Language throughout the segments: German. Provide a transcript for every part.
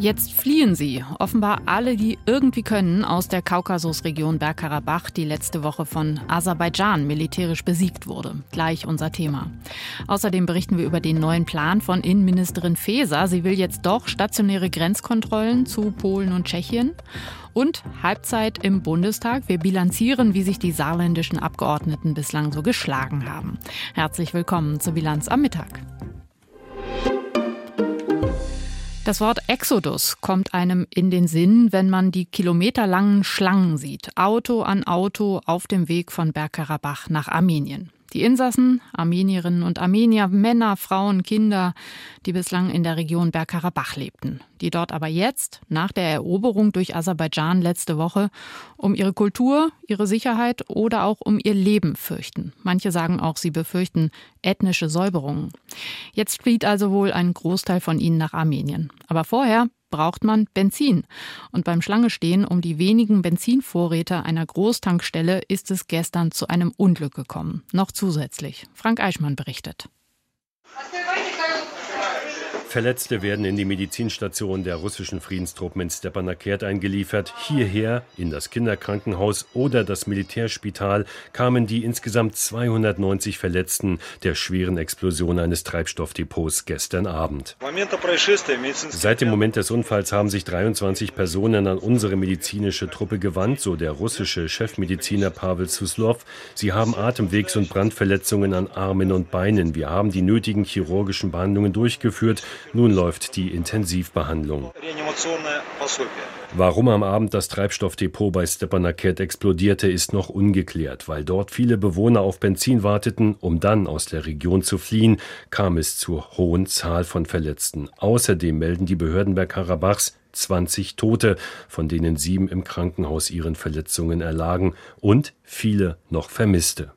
Jetzt fliehen sie, offenbar alle, die irgendwie können, aus der Kaukasusregion Bergkarabach, die letzte Woche von Aserbaidschan militärisch besiegt wurde. Gleich unser Thema. Außerdem berichten wir über den neuen Plan von Innenministerin Faeser. Sie will jetzt doch stationäre Grenzkontrollen zu Polen und Tschechien. Und Halbzeit im Bundestag. Wir bilanzieren, wie sich die saarländischen Abgeordneten bislang so geschlagen haben. Herzlich willkommen zur Bilanz am Mittag. Das Wort Exodus kommt einem in den Sinn, wenn man die kilometerlangen Schlangen sieht. Auto an Auto auf dem Weg von Bergkarabach nach Armenien. Die Insassen, Armenierinnen und Armenier, Männer, Frauen, Kinder, die bislang in der Region Bergkarabach lebten, die dort aber jetzt, nach der Eroberung durch Aserbaidschan letzte Woche, um ihre Kultur, ihre Sicherheit oder auch um ihr Leben fürchten. Manche sagen auch, sie befürchten ethnische Säuberungen. Jetzt flieht also wohl ein Großteil von ihnen nach Armenien. Aber vorher braucht man Benzin. Und beim Schlangestehen um die wenigen Benzinvorräte einer Großtankstelle ist es gestern zu einem Unglück gekommen. Noch zusätzlich. Frank Eichmann berichtet. Verletzte werden in die Medizinstation der russischen Friedenstruppen in Stepanakert eingeliefert. Hierher, in das Kinderkrankenhaus oder das Militärspital, kamen die insgesamt 290 Verletzten der schweren Explosion eines Treibstoffdepots gestern Abend. Seit dem Moment des Unfalls haben sich 23 Personen an unsere medizinische Truppe gewandt, so der russische Chefmediziner Pavel Suslov. Sie haben Atemwegs- und Brandverletzungen an Armen und Beinen. Wir haben die nötigen chirurgischen Behandlungen durchgeführt. Nun läuft die Intensivbehandlung. Warum am Abend das Treibstoffdepot bei Stepanakert explodierte, ist noch ungeklärt. Weil dort viele Bewohner auf Benzin warteten, um dann aus der Region zu fliehen, kam es zur hohen Zahl von Verletzten. Außerdem melden die Behörden Bergkarabachs 20 Tote, von denen sieben im Krankenhaus ihren Verletzungen erlagen und viele noch Vermisste.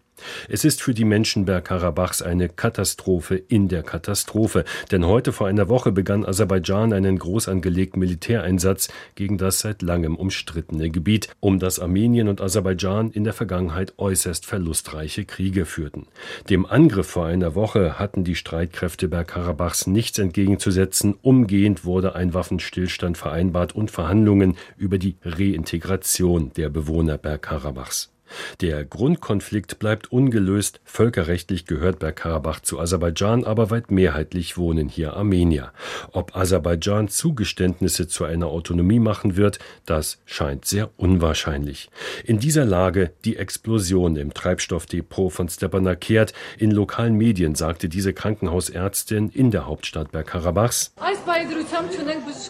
Es ist für die Menschen Bergkarabachs eine Katastrophe in der Katastrophe, denn heute vor einer Woche begann Aserbaidschan einen groß angelegten Militäreinsatz gegen das seit langem umstrittene Gebiet, um das Armenien und Aserbaidschan in der Vergangenheit äußerst verlustreiche Kriege führten. Dem Angriff vor einer Woche hatten die Streitkräfte Bergkarabachs nichts entgegenzusetzen, umgehend wurde ein Waffenstillstand vereinbart und Verhandlungen über die Reintegration der Bewohner Bergkarabachs. Der Grundkonflikt bleibt ungelöst. Völkerrechtlich gehört Bergkarabach zu Aserbaidschan, aber weit mehrheitlich wohnen hier Armenier. Ob Aserbaidschan Zugeständnisse zu einer Autonomie machen wird, das scheint sehr unwahrscheinlich. In dieser Lage die Explosion im Treibstoffdepot von Stepanakert. In lokalen Medien sagte diese Krankenhausärztin in der Hauptstadt Bergkarabachs,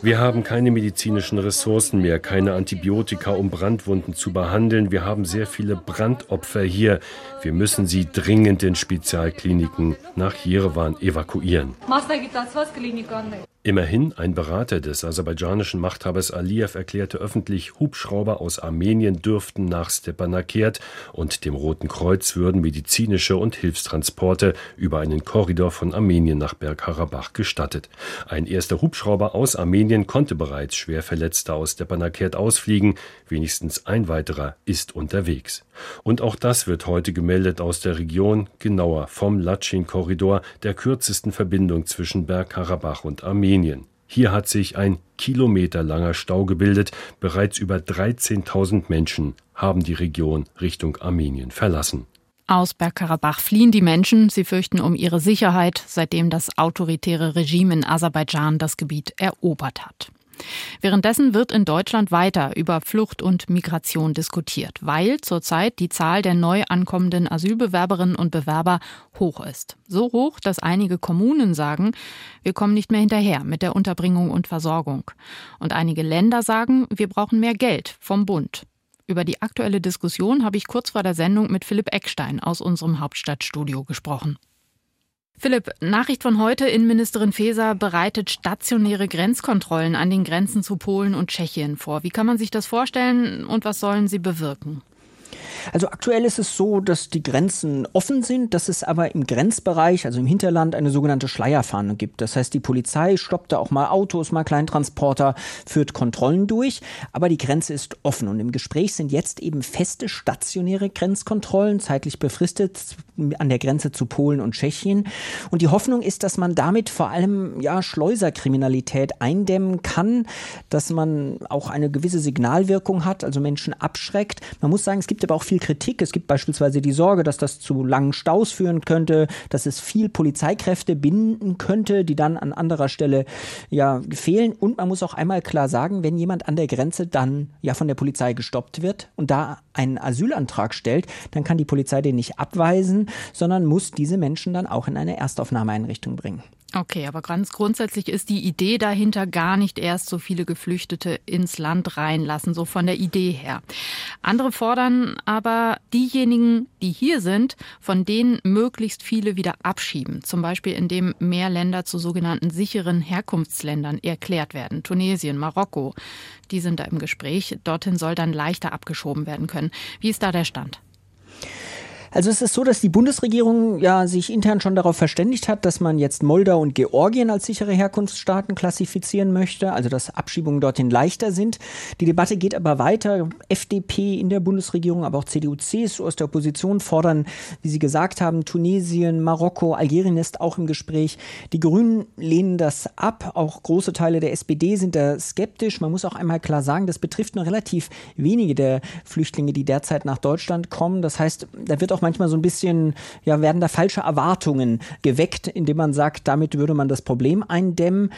wir haben keine medizinischen Ressourcen mehr, keine Antibiotika, um Brandwunden zu behandeln. Wir haben sehr viele viele Brandopfer hier. Wir müssen sie dringend in Spezialkliniken nach Jerewan evakuieren. Immerhin, ein Berater des aserbaidschanischen Machthabers Aliyev erklärte öffentlich, Hubschrauber aus Armenien dürften nach Stepanakert und dem Roten Kreuz würden medizinische und Hilfstransporte über einen Korridor von Armenien nach Bergkarabach gestattet. Ein erster Hubschrauber aus Armenien konnte bereits schwer Verletzte aus Stepanakert ausfliegen, wenigstens ein weiterer ist unterwegs. Und auch das wird heute gemeldet aus der Region, genauer vom Latschin-Korridor, der kürzesten Verbindung zwischen Bergkarabach und Armenien. Armenien. Hier hat sich ein kilometerlanger Stau gebildet. Bereits über 13.000 Menschen haben die Region Richtung Armenien verlassen. Aus Bergkarabach fliehen die Menschen. Sie fürchten um ihre Sicherheit, seitdem das autoritäre Regime in Aserbaidschan das Gebiet erobert hat. Währenddessen wird in Deutschland weiter über Flucht und Migration diskutiert, weil zurzeit die Zahl der neu ankommenden Asylbewerberinnen und Bewerber hoch ist. So hoch, dass einige Kommunen sagen, wir kommen nicht mehr hinterher mit der Unterbringung und Versorgung. Und einige Länder sagen, wir brauchen mehr Geld vom Bund. Über die aktuelle Diskussion habe ich kurz vor der Sendung mit Philipp Eckstein aus unserem Hauptstadtstudio gesprochen. Philipp, Nachricht von heute, Innenministerin Faeser bereitet stationäre Grenzkontrollen an den Grenzen zu Polen und Tschechien vor. Wie kann man sich das vorstellen und was sollen sie bewirken? Also aktuell ist es so, dass die Grenzen offen sind, dass es aber im Grenzbereich, also im Hinterland, eine sogenannte Schleierfahne gibt. Das heißt, die Polizei stoppt da auch mal Autos, mal Kleintransporter, führt Kontrollen durch, aber die Grenze ist offen und im Gespräch sind jetzt eben feste stationäre Grenzkontrollen, zeitlich befristet an der Grenze zu Polen und Tschechien. Und die Hoffnung ist, dass man damit vor allem ja Schleuserkriminalität eindämmen kann, dass man auch eine gewisse Signalwirkung hat, also Menschen abschreckt. Man muss sagen, es gibt aber auch viel Kritik. Es gibt beispielsweise die Sorge, dass das zu langen Staus führen könnte, dass es viel Polizeikräfte binden könnte, die dann an anderer Stelle ja fehlen. Und man muss auch einmal klar sagen, wenn jemand an der Grenze dann ja von der Polizei gestoppt wird und da einen Asylantrag stellt, dann kann die Polizei den nicht abweisen, sondern muss diese Menschen dann auch in eine Erstaufnahmeeinrichtung bringen. Okay, aber ganz grundsätzlich ist die Idee dahinter gar nicht erst so viele Geflüchtete ins Land reinlassen, so von der Idee her. Andere fordern aber diejenigen, die hier sind, von denen möglichst viele wieder abschieben. Zum Beispiel indem mehr Länder zu sogenannten sicheren Herkunftsländern erklärt werden. Tunesien, Marokko, die sind da im Gespräch. Dorthin soll dann leichter abgeschoben werden können. Wie ist da der Stand? Also es ist so, dass die Bundesregierung ja sich intern schon darauf verständigt hat, dass man jetzt Moldau und Georgien als sichere Herkunftsstaaten klassifizieren möchte, also dass Abschiebungen dorthin leichter sind. Die Debatte geht aber weiter. FDP in der Bundesregierung, aber auch CDU, CSU aus der Opposition fordern, wie Sie gesagt haben, Tunesien, Marokko, Algerien ist auch im Gespräch. Die Grünen lehnen das ab. Auch große Teile der SPD sind da skeptisch. Man muss auch einmal klar sagen, das betrifft nur relativ wenige der Flüchtlinge, die derzeit nach Deutschland kommen. Das heißt, da wird auch manchmal so ein bisschen, ja, werden da falsche Erwartungen geweckt, indem man sagt, damit würde man das Problem eindämmen.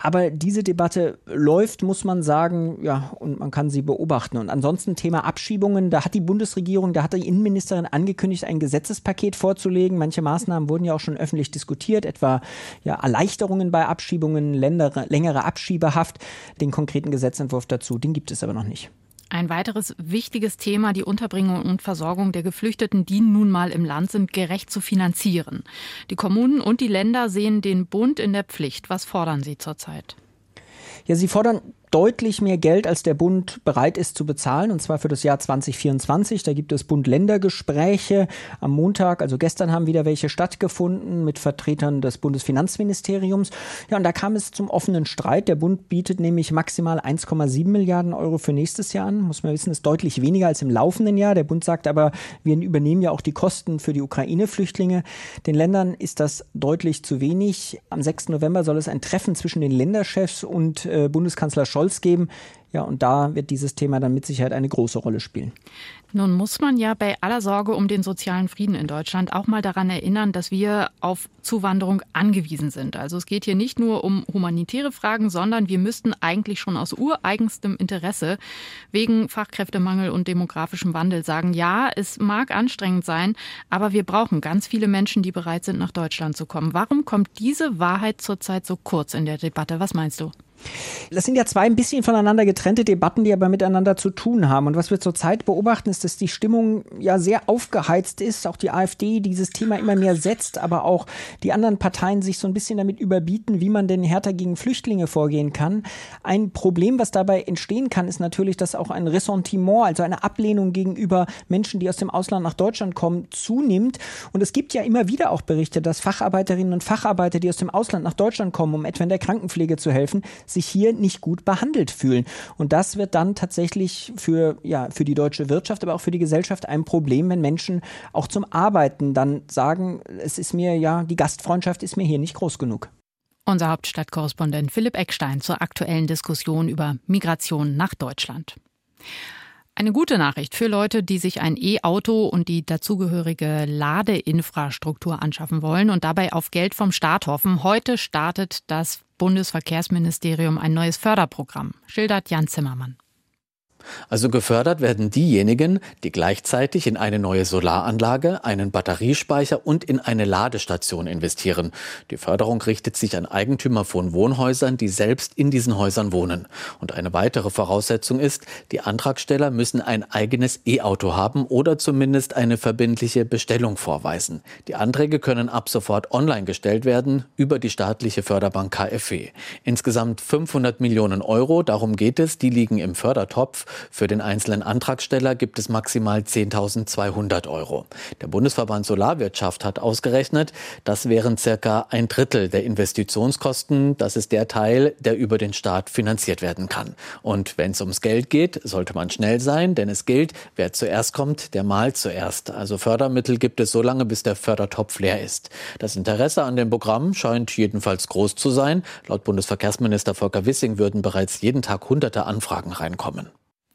Aber diese Debatte läuft, muss man sagen, ja, und man kann sie beobachten. Und ansonsten Thema Abschiebungen, da hat die Bundesregierung, da hat die Innenministerin angekündigt, ein Gesetzespaket vorzulegen. Manche Maßnahmen wurden ja auch schon öffentlich diskutiert, etwa ja, Erleichterungen bei Abschiebungen, längere, längere Abschiebehaft. Den konkreten Gesetzentwurf dazu, den gibt es aber noch nicht. Ein weiteres wichtiges Thema, die Unterbringung und Versorgung der Geflüchteten, die nun mal im Land sind, gerecht zu finanzieren. Die Kommunen und die Länder sehen den Bund in der Pflicht. Was fordern Sie zurzeit? Ja, sie fordern deutlich mehr Geld, als der Bund bereit ist zu bezahlen, und zwar für das Jahr 2024. Da gibt es Bund-Länder-Gespräche. Am Montag, also gestern, haben wieder welche stattgefunden mit Vertretern des Bundesfinanzministeriums. Ja, und da kam es zum offenen Streit. Der Bund bietet nämlich maximal 1,7 Milliarden Euro für nächstes Jahr an. Muss man wissen, ist deutlich weniger als im laufenden Jahr. Der Bund sagt aber, wir übernehmen ja auch die Kosten für die Ukraine-Flüchtlinge. Den Ländern ist das deutlich zu wenig. Am 6. November soll es ein Treffen zwischen den Länderchefs und äh, Bundeskanzler Scholz Scholz geben. Ja, und da wird dieses Thema dann mit Sicherheit eine große Rolle spielen. Nun muss man ja bei aller Sorge um den sozialen Frieden in Deutschland auch mal daran erinnern, dass wir auf Zuwanderung angewiesen sind. Also es geht hier nicht nur um humanitäre Fragen, sondern wir müssten eigentlich schon aus ureigenstem Interesse wegen Fachkräftemangel und demografischem Wandel sagen, ja, es mag anstrengend sein, aber wir brauchen ganz viele Menschen, die bereit sind, nach Deutschland zu kommen. Warum kommt diese Wahrheit zurzeit so kurz in der Debatte? Was meinst du? Das sind ja zwei ein bisschen voneinander getrennte Debatten, die aber miteinander zu tun haben. Und was wir zurzeit beobachten, ist, dass die Stimmung ja sehr aufgeheizt ist. Auch die AfD dieses Thema immer mehr setzt, aber auch die anderen Parteien sich so ein bisschen damit überbieten, wie man denn härter gegen Flüchtlinge vorgehen kann. Ein Problem, was dabei entstehen kann, ist natürlich, dass auch ein Ressentiment, also eine Ablehnung gegenüber Menschen, die aus dem Ausland nach Deutschland kommen, zunimmt. Und es gibt ja immer wieder auch Berichte, dass Facharbeiterinnen und Facharbeiter, die aus dem Ausland nach Deutschland kommen, um etwa in der Krankenpflege zu helfen, sich hier nicht gut behandelt fühlen. Und das wird dann tatsächlich für, ja, für die deutsche Wirtschaft, aber auch für die Gesellschaft ein Problem, wenn Menschen auch zum Arbeiten dann sagen, es ist mir ja, die Gastfreundschaft ist mir hier nicht groß genug. Unser Hauptstadtkorrespondent Philipp Eckstein zur aktuellen Diskussion über Migration nach Deutschland. Eine gute Nachricht für Leute, die sich ein E-Auto und die dazugehörige Ladeinfrastruktur anschaffen wollen und dabei auf Geld vom Staat hoffen. Heute startet das Bundesverkehrsministerium ein neues Förderprogramm, schildert Jan Zimmermann. Also gefördert werden diejenigen, die gleichzeitig in eine neue Solaranlage, einen Batteriespeicher und in eine Ladestation investieren. Die Förderung richtet sich an Eigentümer von Wohnhäusern, die selbst in diesen Häusern wohnen. Und eine weitere Voraussetzung ist, die Antragsteller müssen ein eigenes E-Auto haben oder zumindest eine verbindliche Bestellung vorweisen. Die Anträge können ab sofort online gestellt werden über die staatliche Förderbank KfW. Insgesamt 500 Millionen Euro, darum geht es, die liegen im Fördertopf Für den einzelnen Antragsteller gibt es maximal 10.200 Euro. Der Bundesverband Solarwirtschaft hat ausgerechnet, das wären circa ein Drittel der Investitionskosten. Das ist der Teil, der über den Staat finanziert werden kann. Und wenn es ums Geld geht, sollte man schnell sein, denn es gilt, wer zuerst kommt, der malt zuerst. Also Fördermittel gibt es so lange, bis der Fördertopf leer ist. Das Interesse an dem Programm scheint jedenfalls groß zu sein. Laut Bundesverkehrsminister Volker Wissing würden bereits jeden Tag hunderte Anfragen reinkommen.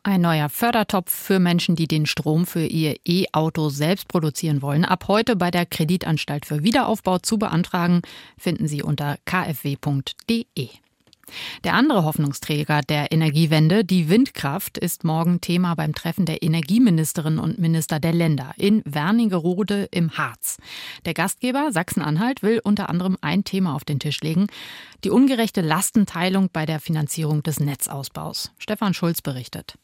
Ein neuer Fördertopf für Menschen, die den Strom für ihr E-Auto selbst produzieren wollen. Ab heute bei der Kreditanstalt für Wiederaufbau zu beantragen, finden Sie unter kfw.de. Der andere Hoffnungsträger der Energiewende, die Windkraft, ist morgen Thema beim Treffen der Energieministerinnen und Minister der Länder in Wernigerode im Harz. Der Gastgeber Sachsen-Anhalt will unter anderem ein Thema auf den Tisch legen, die ungerechte Lastenteilung bei der Finanzierung des Netzausbaus. Stefan Schulz berichtet.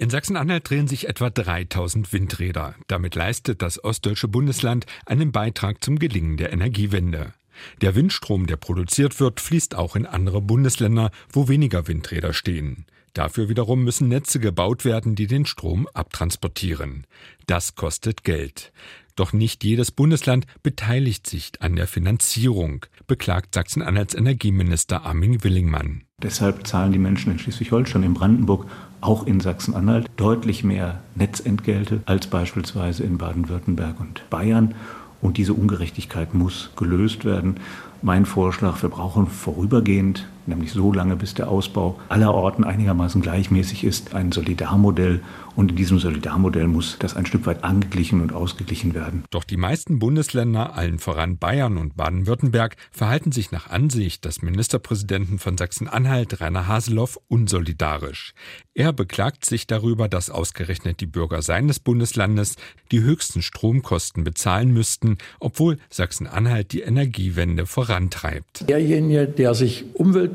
In Sachsen-Anhalt drehen sich etwa 3000 Windräder. Damit leistet das ostdeutsche Bundesland einen Beitrag zum Gelingen der Energiewende. Der Windstrom, der produziert wird, fließt auch in andere Bundesländer, wo weniger Windräder stehen. Dafür wiederum müssen Netze gebaut werden, die den Strom abtransportieren. Das kostet Geld. Doch nicht jedes Bundesland beteiligt sich an der Finanzierung, beklagt Sachsen-Anhalts Energieminister Armin Willingmann. Deshalb zahlen die Menschen in Schleswig-Holstein, in Brandenburg, auch in Sachsen-Anhalt deutlich mehr Netzentgelte als beispielsweise in Baden-Württemberg und Bayern. Und diese Ungerechtigkeit muss gelöst werden. Mein Vorschlag, wir brauchen vorübergehend, nämlich so lange, bis der Ausbau aller Orten einigermaßen gleichmäßig ist, ein Solidarmodell. Und in diesem Solidarmodell muss das ein Stück weit angeglichen und ausgeglichen werden. Doch die meisten Bundesländer, allen voran Bayern und Baden-Württemberg, verhalten sich nach Ansicht des Ministerpräsidenten von Sachsen-Anhalt, Rainer Haseloff, unsolidarisch. Er beklagt sich darüber, dass ausgerechnet die Bürger seines Bundeslandes die höchsten Stromkosten bezahlen müssten, obwohl Sachsen-Anhalt die Energiewende vorantreibt. Derjenige, der sich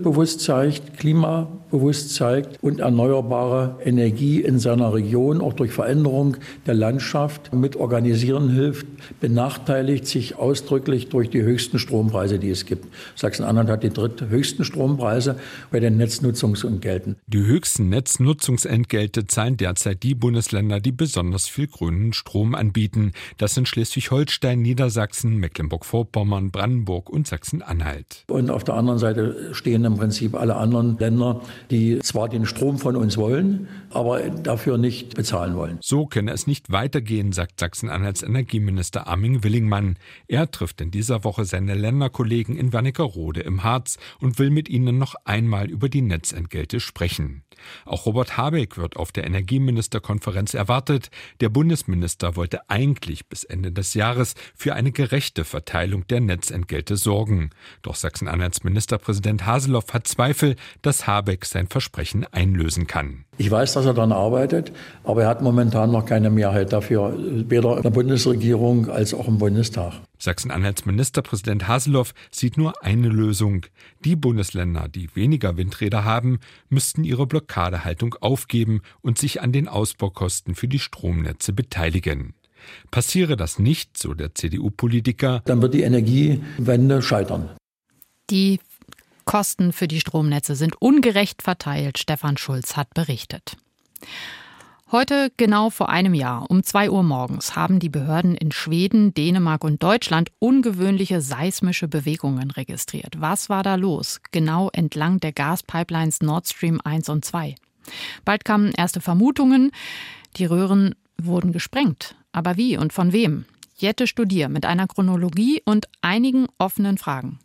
umweltbewusst zeigt, klimabewusst zeigt und erneuerbare Energie in seiner Region auch durch Veränderung der Landschaft mit organisieren hilft, benachteiligt sich ausdrücklich durch die höchsten Strompreise, die es gibt. Sachsen-Anhalt hat die dritthöchsten Strompreise bei den Netznutzungsentgelten. Die höchsten Netznutzungsentgelte zahlen derzeit die Bundesländer, die besonders viel grünen Strom anbieten. Das sind Schleswig-Holstein, Niedersachsen, Mecklenburg-Vorpommern, Brandenburg und Sachsen-Anhalt. Und auf der anderen Seite stehen im Prinzip alle anderen Länder, die zwar den Strom von uns wollen, aber dafür nicht bezahlen wollen. So könne es nicht weitergehen, sagt Sachsen-Anhalts Energieminister Armin Willingmann. Er trifft in dieser Woche seine Länderkollegen in Wernigerode im Harz und will mit ihnen noch einmal über die Netzentgelte sprechen. Auch Robert Habeck wird auf der Energieministerkonferenz erwartet. Der Bundesminister wollte eigentlich bis Ende des Jahres für eine gerechte Verteilung der Netzentgelte sorgen. Doch Sachsen-Anhalts Ministerpräsident Haseloff hat Zweifel, dass Habeck sein Versprechen einlösen kann. Ich weiß, dass er daran arbeitet, aber er hat momentan noch keine Mehrheit dafür, weder in der Bundesregierung als auch im Bundestag. Sachsen-Anhalts Ministerpräsident Haseloff sieht nur eine Lösung. Die Bundesländer, die weniger Windräder haben, müssten ihre Blockadehaltung aufgeben und sich an den Ausbaukosten für die Stromnetze beteiligen. Passiere das nicht, so der CDU-Politiker, dann wird die Energiewende scheitern. Die Kosten für die Stromnetze sind ungerecht verteilt, Stefan Schulz hat berichtet. Heute, genau vor einem Jahr, um zwei Uhr morgens, haben die Behörden in Schweden, Dänemark und Deutschland ungewöhnliche seismische Bewegungen registriert. Was war da los? Genau entlang der Gaspipelines Nord Stream 1 und 2. Bald kamen erste Vermutungen. Die Röhren wurden gesprengt. Aber wie und von wem? Jette Studier mit einer Chronologie und einigen offenen Fragen.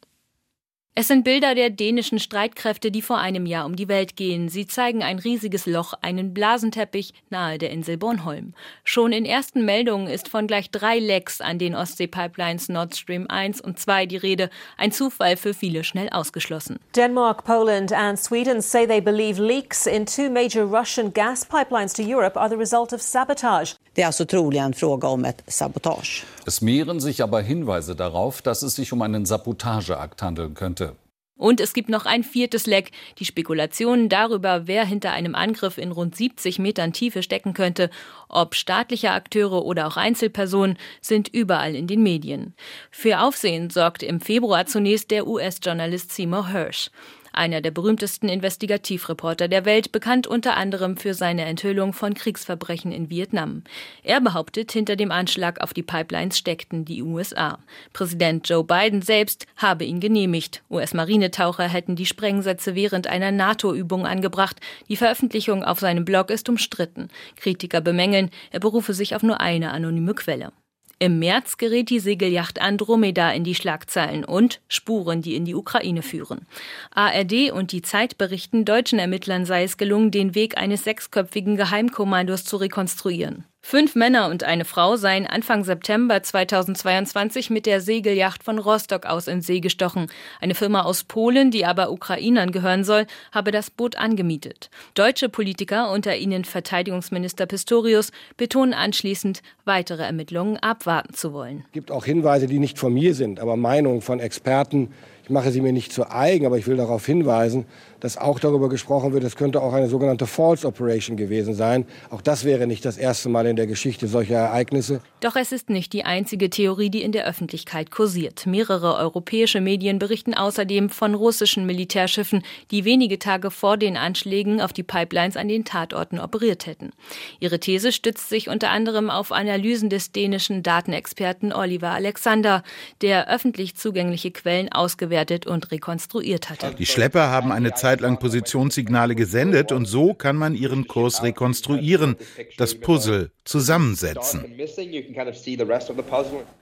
Es sind Bilder der dänischen Streitkräfte, die vor einem Jahr um die Welt gehen. Sie zeigen ein riesiges Loch, einen Blasenteppich nahe der Insel Bornholm. Schon in ersten Meldungen ist von gleich drei Lecks an den Ostsee-Pipelines Nord Stream 1 und 2 die Rede. Ein Zufall für viele schnell ausgeschlossen. Denmark, Poland and Sweden say they believe leaks in two major Russian gas pipelines to Europe are the result of sabotage. Det är alltså troligen fråga om ett sabotage. Es mehren sich aber Hinweise darauf, dass es sich um einen Sabotageakt handeln könnte. Und es gibt noch ein viertes Leck. Die Spekulationen darüber, wer hinter einem Angriff in rund 70 Metern Tiefe stecken könnte, ob staatliche Akteure oder auch Einzelpersonen, sind überall in den Medien. Für Aufsehen sorgte im Februar zunächst der US-Journalist Seymour Hersh. Einer der berühmtesten Investigativreporter der Welt, bekannt unter anderem für seine Enthüllung von Kriegsverbrechen in Vietnam. Er behauptet, hinter dem Anschlag auf die Pipelines steckten die USA. Präsident Joe Biden selbst habe ihn genehmigt. US-Marinetaucher hätten die Sprengsätze während einer NATO-Übung angebracht. Die Veröffentlichung auf seinem Blog ist umstritten. Kritiker bemängeln, er berufe sich auf nur eine anonyme Quelle. Im März gerät die Segelyacht Andromeda in die Schlagzeilen und Spuren, die in die Ukraine führen. ARD und die Zeit berichten, deutschen Ermittlern sei es gelungen, den Weg eines sechsköpfigen Geheimkommandos zu rekonstruieren. Fünf Männer und eine Frau seien Anfang September 2022 mit der Segelyacht von Rostock aus in See gestochen. Eine Firma aus Polen, die aber Ukrainern gehören soll, habe das Boot angemietet. Deutsche Politiker, unter ihnen Verteidigungsminister Pistorius, betonen anschließend, weitere Ermittlungen abwarten zu wollen. Es gibt auch Hinweise, die nicht von mir sind, aber Meinungen von Experten. Ich mache sie mir nicht zu eigen, aber ich will darauf hinweisen, dass auch darüber gesprochen wird, es könnte auch eine sogenannte False Operation gewesen sein. Auch das wäre nicht das erste Mal in der Geschichte solcher Ereignisse. Doch es ist nicht die einzige Theorie, die in der Öffentlichkeit kursiert. Mehrere europäische Medien berichten außerdem von russischen Militärschiffen, die wenige Tage vor den Anschlägen auf die Pipelines an den Tatorten operiert hätten. Ihre These stützt sich unter anderem auf Analysen des dänischen Datenexperten Oliver Alexander, der öffentlich zugängliche Quellen ausgewertet und rekonstruiert hatte. Die Schlepper haben eine Zeit Zeit lang Positionssignale gesendet und so kann man ihren Kurs rekonstruieren, das Puzzle zusammensetzen.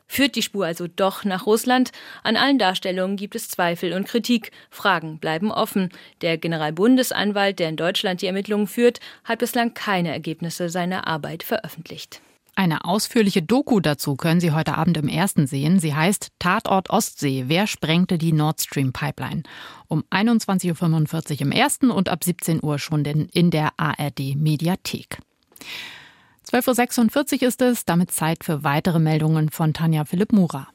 Führt die Spur also doch nach Russland? An allen Darstellungen gibt es Zweifel und Kritik. Fragen bleiben offen. Der Generalbundesanwalt, der in Deutschland die Ermittlungen führt, hat bislang keine Ergebnisse seiner Arbeit veröffentlicht. Eine ausführliche Doku dazu können Sie heute Abend im ersten sehen. Sie heißt Tatort Ostsee. Wer sprengte die Nord Stream Pipeline? Um 21.45 Uhr im ersten und ab 17 Uhr schon in der ARD Mediathek. 12.46 Uhr ist es, damit Zeit für weitere Meldungen von Tanja Philipp Mura.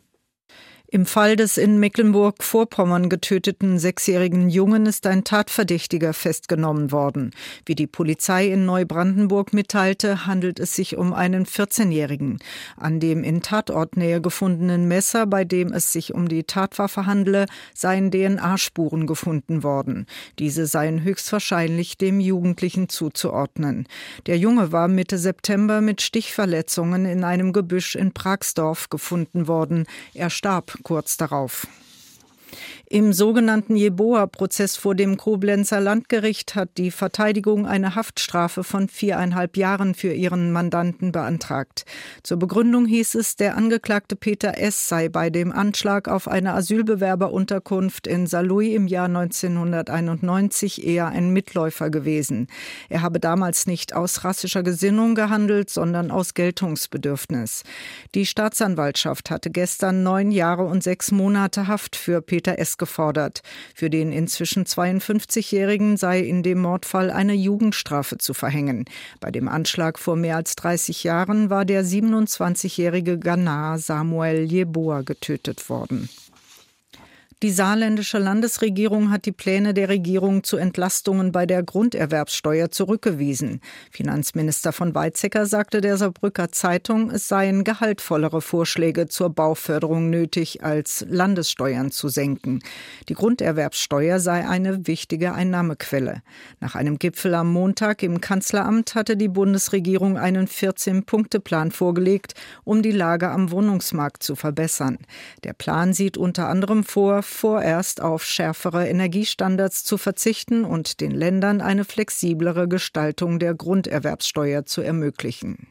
Im Fall des in Mecklenburg-Vorpommern getöteten sechsjährigen Jungen ist ein Tatverdächtiger festgenommen worden. Wie die Polizei in Neubrandenburg mitteilte, handelt es sich um einen 14-Jährigen. An dem in Tatortnähe gefundenen Messer, bei dem es sich um die Tatwaffe handle, seien DNA-Spuren gefunden worden. Diese seien höchstwahrscheinlich dem Jugendlichen zuzuordnen. Der Junge war Mitte September mit Stichverletzungen in einem Gebüsch in Pragsdorf gefunden worden. Er starb kurz darauf. Im sogenannten Jeboa-Prozess vor dem Koblenzer Landgericht hat die Verteidigung eine Haftstrafe von viereinhalb Jahren für ihren Mandanten beantragt. Zur Begründung hieß es, der Angeklagte Peter S. sei bei dem Anschlag auf eine Asylbewerberunterkunft in Saarlouis im Jahr 1991 eher ein Mitläufer gewesen. Er habe damals nicht aus rassischer Gesinnung gehandelt, sondern aus Geltungsbedürfnis. Die Staatsanwaltschaft hatte gestern neun Jahre und sechs Monate Haft für Peter S gefordert. Für den inzwischen 52-Jährigen sei in dem Mordfall eine Jugendstrafe zu verhängen. Bei dem Anschlag vor mehr als 30 Jahren war der 27-jährige Ghana Samuel Jeboa getötet worden. Die saarländische Landesregierung hat die Pläne der Regierung zu Entlastungen bei der Grunderwerbssteuer zurückgewiesen. Finanzminister von Weizsäcker sagte der Saarbrücker Zeitung, es seien gehaltvollere Vorschläge zur Bauförderung nötig, als Landessteuern zu senken. Die Grunderwerbssteuer sei eine wichtige Einnahmequelle. Nach einem Gipfel am Montag im Kanzleramt hatte die Bundesregierung einen 14-Punkte-Plan vorgelegt, um die Lage am Wohnungsmarkt zu verbessern. Der Plan sieht unter anderem vor, vorerst auf schärfere Energiestandards zu verzichten und den Ländern eine flexiblere Gestaltung der Grunderwerbssteuer zu ermöglichen.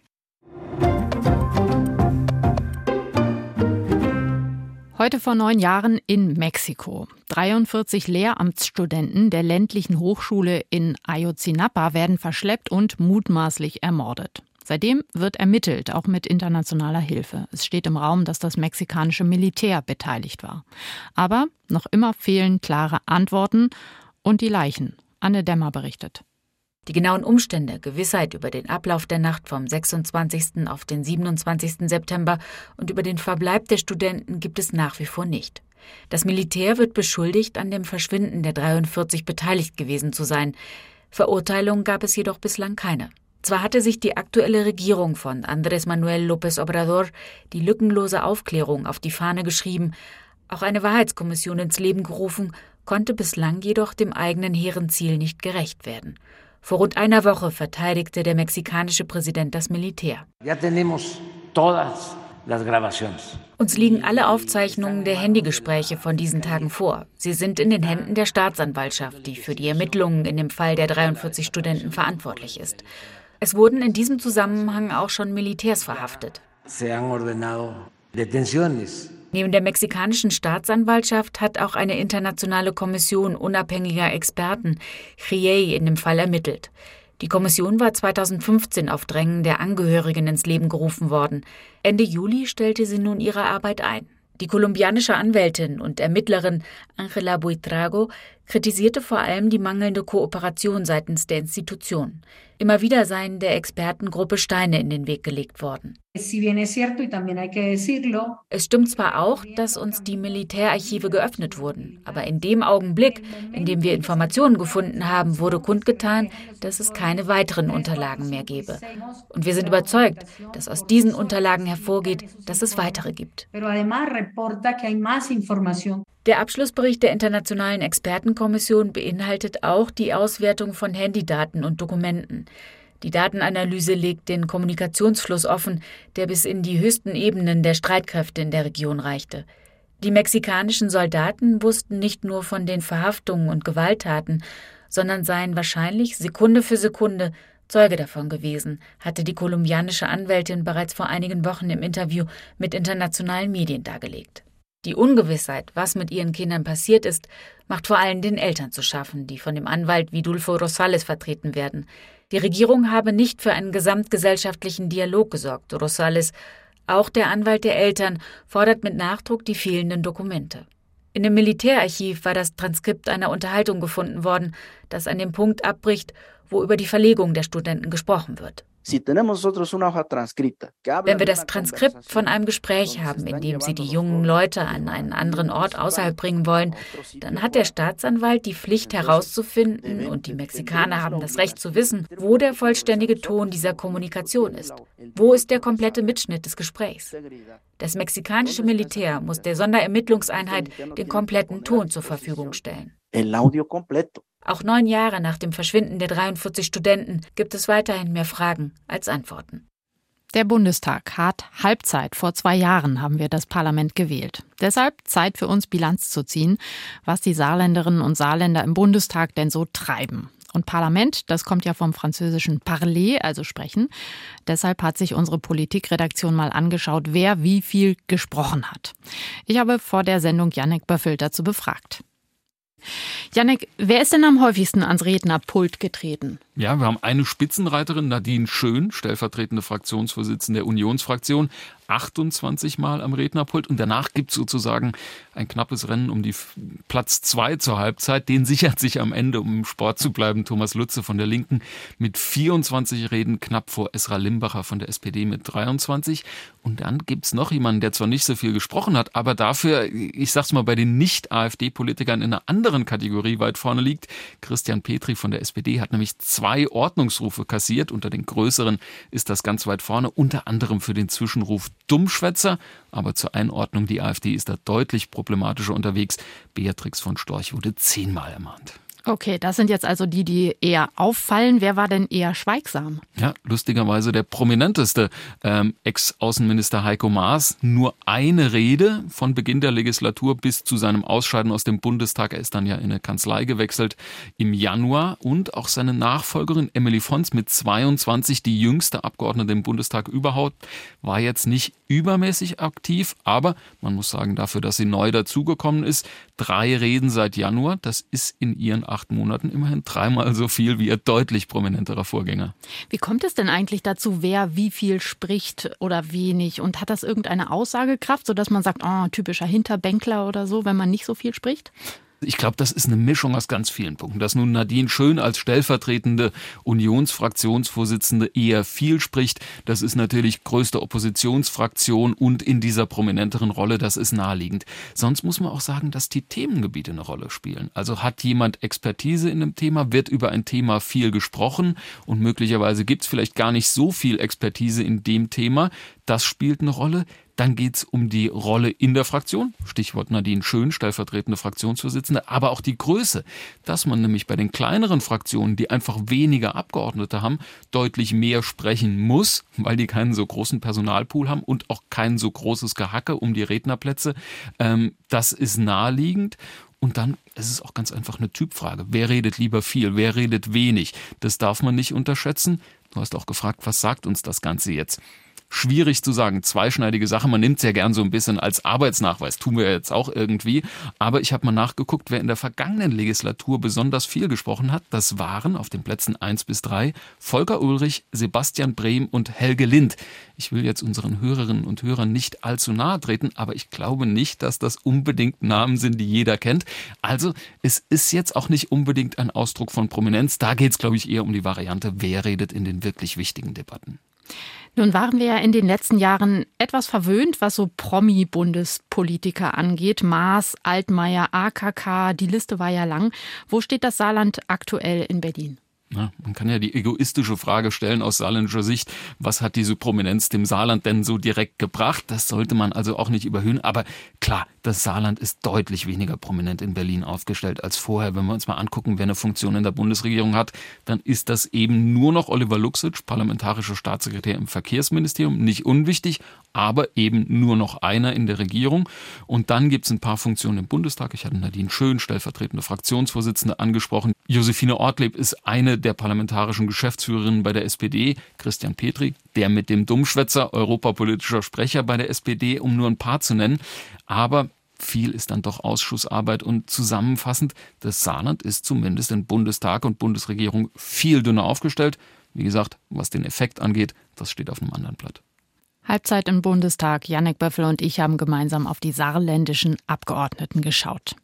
Heute vor neun Jahren in Mexiko. 43 Lehramtsstudenten der ländlichen Hochschule in Ayotzinapa werden verschleppt und mutmaßlich ermordet. Seitdem wird ermittelt, auch mit internationaler Hilfe. Es steht im Raum, dass das mexikanische Militär beteiligt war. Aber noch immer fehlen klare Antworten und die Leichen. Anne Dämmer berichtet. Die genauen Umstände, Gewissheit über den Ablauf der Nacht vom 26. auf den 27. September und über den Verbleib der Studenten gibt es nach wie vor nicht. Das Militär wird beschuldigt, an dem Verschwinden der 43 beteiligt gewesen zu sein. Verurteilung gab es jedoch bislang keine. Zwar hatte sich die aktuelle Regierung von Andrés Manuel López Obrador die lückenlose Aufklärung auf die Fahne geschrieben, auch eine Wahrheitskommission ins Leben gerufen konnte bislang jedoch dem eigenen hehren Ziel nicht gerecht werden. Vor rund einer Woche verteidigte der mexikanische Präsident das Militär. Uns liegen alle Aufzeichnungen der Handygespräche von diesen Tagen vor. Sie sind in den Händen der Staatsanwaltschaft, die für die Ermittlungen in dem Fall der 43 Studenten verantwortlich ist. Es wurden in diesem Zusammenhang auch schon Militärs verhaftet. Neben der mexikanischen Staatsanwaltschaft hat auch eine internationale Kommission unabhängiger Experten, CRIEI, in dem Fall ermittelt. Die Kommission war 2015 auf Drängen der Angehörigen ins Leben gerufen worden. Ende Juli stellte sie nun ihre Arbeit ein. Die kolumbianische Anwältin und Ermittlerin Angela Buitrago kritisierte vor allem die mangelnde Kooperation seitens der Institution. Immer wieder seien der Expertengruppe Steine in den Weg gelegt worden. Es stimmt zwar auch, dass uns die Militärarchive geöffnet wurden, aber in dem Augenblick, in dem wir Informationen gefunden haben, wurde kundgetan, dass es keine weiteren Unterlagen mehr gebe. Und wir sind überzeugt, dass aus diesen Unterlagen hervorgeht, dass es weitere gibt. Der Abschlussbericht der Internationalen Expertenkommission beinhaltet auch die Auswertung von Handydaten und Dokumenten. Die Datenanalyse legt den Kommunikationsfluss offen, der bis in die höchsten Ebenen der Streitkräfte in der Region reichte. Die mexikanischen Soldaten wussten nicht nur von den Verhaftungen und Gewalttaten, sondern seien wahrscheinlich Sekunde für Sekunde Zeuge davon gewesen, hatte die kolumbianische Anwältin bereits vor einigen Wochen im Interview mit internationalen Medien dargelegt. Die Ungewissheit, was mit ihren Kindern passiert ist, macht vor allem den Eltern zu schaffen, die von dem Anwalt Vidulfo Rosales vertreten werden. Die Regierung habe nicht für einen gesamtgesellschaftlichen Dialog gesorgt, Rosales. Auch der Anwalt der Eltern fordert mit Nachdruck die fehlenden Dokumente. In dem Militärarchiv war das Transkript einer Unterhaltung gefunden worden, das an dem Punkt abbricht, wo über die Verlegung der Studenten gesprochen wird. Wenn wir das Transkript von einem Gespräch haben, in dem Sie die jungen Leute an einen anderen Ort außerhalb bringen wollen, dann hat der Staatsanwalt die Pflicht herauszufinden, und die Mexikaner haben das Recht zu wissen, wo der vollständige Ton dieser Kommunikation ist. Wo ist der komplette Mitschnitt des Gesprächs? Das mexikanische Militär muss der Sonderermittlungseinheit den kompletten Ton zur Verfügung stellen. Auch neun Jahre nach dem Verschwinden der 43 Studenten gibt es weiterhin mehr Fragen als Antworten. Der Bundestag hat Halbzeit. Vor zwei Jahren haben wir das Parlament gewählt. Deshalb Zeit für uns Bilanz zu ziehen, was die Saarländerinnen und Saarländer im Bundestag denn so treiben. Und Parlament, das kommt ja vom französischen parler, also sprechen. Deshalb hat sich unsere Politikredaktion mal angeschaut, wer wie viel gesprochen hat. Ich habe vor der Sendung Yannick Böffel dazu befragt. Janek, wer ist denn am häufigsten ans Rednerpult getreten? Ja, wir haben eine Spitzenreiterin, Nadine Schön, stellvertretende Fraktionsvorsitzende der Unionsfraktion, 28 Mal am Rednerpult. Und danach gibt es sozusagen ein knappes Rennen um die Platz zwei zur Halbzeit. Den sichert sich am Ende, um im Sport zu bleiben, Thomas Lutze von der Linken mit 24 Reden, knapp vor Esra Limbacher von der SPD mit 23. Und dann gibt es noch jemanden, der zwar nicht so viel gesprochen hat, aber dafür, ich sag's mal, bei den Nicht-AfD-Politikern in einer anderen Kategorie weit vorne liegt. Christian Petri von der SPD hat nämlich zwei Ordnungsrufe kassiert. Unter den größeren ist das ganz weit vorne, unter anderem für den Zwischenruf Dummschwätzer. Aber zur Einordnung, die AfD ist da deutlich problematischer unterwegs. Beatrix von Storch wurde zehnmal ermahnt. Okay, das sind jetzt also die, die eher auffallen. Wer war denn eher schweigsam? Ja, lustigerweise der prominenteste ähm, Ex-Außenminister Heiko Maas. Nur eine Rede von Beginn der Legislatur bis zu seinem Ausscheiden aus dem Bundestag. Er ist dann ja in eine Kanzlei gewechselt im Januar. Und auch seine Nachfolgerin Emily Fons mit 22, die jüngste Abgeordnete im Bundestag überhaupt, war jetzt nicht übermäßig aktiv. Aber man muss sagen, dafür, dass sie neu dazugekommen ist, drei Reden seit Januar, das ist in ihren acht Monaten immerhin dreimal so viel wie ihr deutlich prominenterer Vorgänger. Wie kommt es denn eigentlich dazu, wer wie viel spricht oder wenig? Und hat das irgendeine Aussagekraft, sodass man sagt, oh, typischer Hinterbänkler oder so, wenn man nicht so viel spricht? Ich glaube, das ist eine Mischung aus ganz vielen Punkten. Dass nun Nadine Schön als stellvertretende Unionsfraktionsvorsitzende eher viel spricht, das ist natürlich größte Oppositionsfraktion und in dieser prominenteren Rolle, das ist naheliegend. Sonst muss man auch sagen, dass die Themengebiete eine Rolle spielen. Also hat jemand Expertise in einem Thema, wird über ein Thema viel gesprochen und möglicherweise gibt es vielleicht gar nicht so viel Expertise in dem Thema Das spielt eine Rolle. Dann geht es um die Rolle in der Fraktion, Stichwort Nadine Schön, stellvertretende Fraktionsvorsitzende, aber auch die Größe, dass man nämlich bei den kleineren Fraktionen, die einfach weniger Abgeordnete haben, deutlich mehr sprechen muss, weil die keinen so großen Personalpool haben und auch kein so großes Gehacke um die Rednerplätze. Ähm, das ist naheliegend. Und dann ist es auch ganz einfach eine Typfrage. Wer redet lieber viel, wer redet wenig? Das darf man nicht unterschätzen. Du hast auch gefragt, was sagt uns das Ganze jetzt? Schwierig zu sagen. Zweischneidige Sache. Man nimmt es ja gern so ein bisschen als Arbeitsnachweis. Tun wir jetzt auch irgendwie. Aber ich habe mal nachgeguckt, wer in der vergangenen Legislatur besonders viel gesprochen hat. Das waren auf den Plätzen eins bis drei Volker Ulrich, Sebastian Brehm und Helge Lind. Ich will jetzt unseren Hörerinnen und Hörern nicht allzu nahe treten, aber ich glaube nicht, dass das unbedingt Namen sind, die jeder kennt. Also es ist jetzt auch nicht unbedingt ein Ausdruck von Prominenz. Da geht es, glaube ich, eher um die Variante, wer redet in den wirklich wichtigen Debatten. Nun waren wir ja in den letzten Jahren etwas verwöhnt, was so Promi-Bundespolitiker angeht. Maas, Altmaier, AKK, die Liste war ja lang. Wo steht das Saarland aktuell in Berlin? Ja, man kann ja die egoistische Frage stellen aus saarländischer Sicht, was hat diese Prominenz dem Saarland denn so direkt gebracht? Das sollte man also auch nicht überhöhen. Aber klar, das Saarland ist deutlich weniger prominent in Berlin aufgestellt als vorher. Wenn wir uns mal angucken, wer eine Funktion in der Bundesregierung hat, dann ist das eben nur noch Oliver Luxic, parlamentarischer Staatssekretär im Verkehrsministerium. Nicht unwichtig, aber eben nur noch einer in der Regierung. Und dann gibt es ein paar Funktionen im Bundestag. Ich hatte Nadine Schön, stellvertretende Fraktionsvorsitzende, angesprochen. Josephine Ortleb ist eine der parlamentarischen Geschäftsführerinnen bei der SPD. Christian Petri, der mit dem Dummschwätzer, europapolitischer Sprecher bei der SPD, um nur ein paar zu nennen. Aber viel ist dann doch Ausschussarbeit und zusammenfassend, das Saarland ist zumindest in Bundestag und Bundesregierung viel dünner aufgestellt. Wie gesagt, was den Effekt angeht, das steht auf einem anderen Blatt. Halbzeit im Bundestag. Janek Böffel und ich haben gemeinsam auf die saarländischen Abgeordneten geschaut.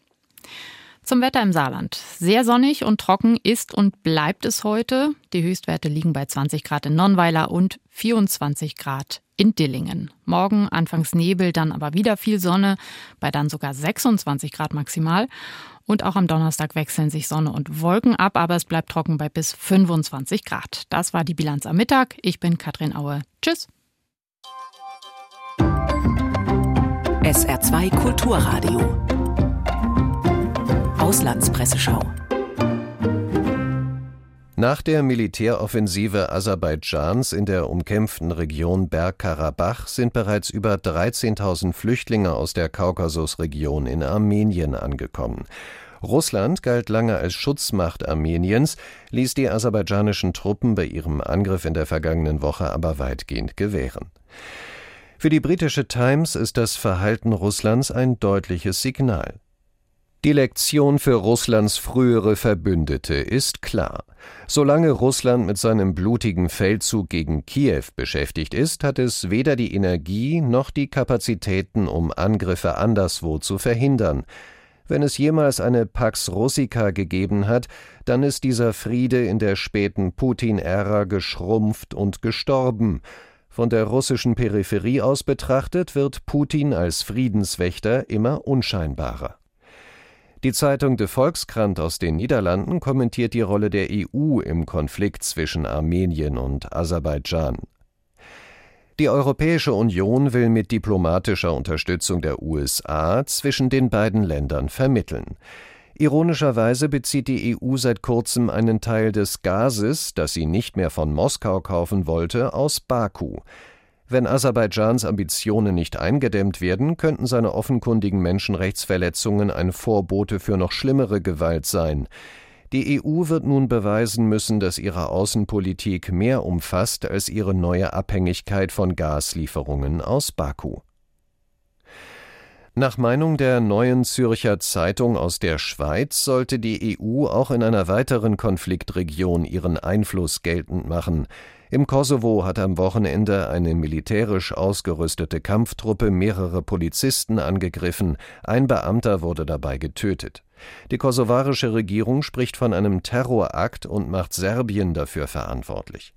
Zum Wetter im Saarland. Sehr sonnig und trocken ist und bleibt es heute. Die Höchstwerte liegen bei 20 Grad in Nonnweiler und 24 Grad in Dillingen. Morgen anfangs Nebel, dann aber wieder viel Sonne, bei dann sogar 26 Grad maximal. Und auch am Donnerstag wechseln sich Sonne und Wolken ab, aber es bleibt trocken bei bis 25 Grad. Das war die Bilanz am Mittag. Ich bin Katrin Aue. Tschüss. SR2 Kulturradio Auslandspresseschau. Nach der Militäroffensive Aserbaidschans in der umkämpften Region Bergkarabach sind bereits über 13.000 Flüchtlinge aus der Kaukasusregion in Armenien angekommen. Russland galt lange als Schutzmacht Armeniens, ließ die aserbaidschanischen Truppen bei ihrem Angriff in der vergangenen Woche aber weitgehend gewähren. Für die britische Times ist das Verhalten Russlands ein deutliches Signal. Die Lektion für Russlands frühere Verbündete ist klar. Solange Russland mit seinem blutigen Feldzug gegen Kiew beschäftigt ist, hat es weder die Energie noch die Kapazitäten, um Angriffe anderswo zu verhindern. Wenn es jemals eine Pax Russica gegeben hat, dann ist dieser Friede in der späten Putin-Ära geschrumpft und gestorben. Von der russischen Peripherie aus betrachtet wird Putin als Friedenswächter immer unscheinbarer. Die Zeitung De Volkskrant aus den Niederlanden kommentiert die Rolle der EU im Konflikt zwischen Armenien und Aserbaidschan. Die Europäische Union will mit diplomatischer Unterstützung der USA zwischen den beiden Ländern vermitteln. Ironischerweise bezieht die EU seit kurzem einen Teil des Gases, das sie nicht mehr von Moskau kaufen wollte, aus Baku. Wenn Aserbaidschans Ambitionen nicht eingedämmt werden, könnten seine offenkundigen Menschenrechtsverletzungen ein Vorbote für noch schlimmere Gewalt sein. Die EU wird nun beweisen müssen, dass ihre Außenpolitik mehr umfasst als ihre neue Abhängigkeit von Gaslieferungen aus Baku. Nach Meinung der Neuen Zürcher Zeitung aus der Schweiz sollte die EU auch in einer weiteren Konfliktregion ihren Einfluss geltend machen. Im Kosovo hat am Wochenende eine militärisch ausgerüstete Kampftruppe mehrere Polizisten angegriffen, ein Beamter wurde dabei getötet. Die kosovarische Regierung spricht von einem Terrorakt und macht Serbien dafür verantwortlich.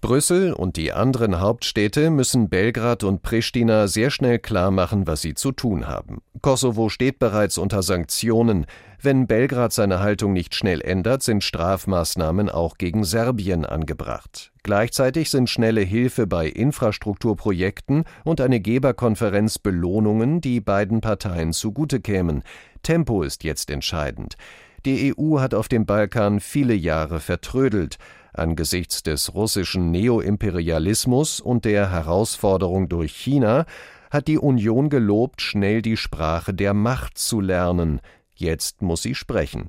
Brüssel und die anderen Hauptstädte müssen Belgrad und Pristina sehr schnell klarmachen, was sie zu tun haben. Kosovo steht bereits unter Sanktionen. Wenn Belgrad seine Haltung nicht schnell ändert, sind Strafmaßnahmen auch gegen Serbien angebracht. Gleichzeitig sind schnelle Hilfe bei Infrastrukturprojekten und eine Geberkonferenz Belohnungen, die beiden Parteien zugute kämen. Tempo ist jetzt entscheidend. Die EU hat auf dem Balkan viele Jahre vertrödelt. Angesichts des russischen Neoimperialismus und der Herausforderung durch China hat die Union gelobt, schnell die Sprache der Macht zu lernen. Jetzt muss sie sprechen.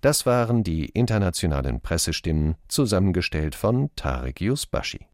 Das waren die internationalen Pressestimmen, zusammengestellt von Tarek Yusbashi.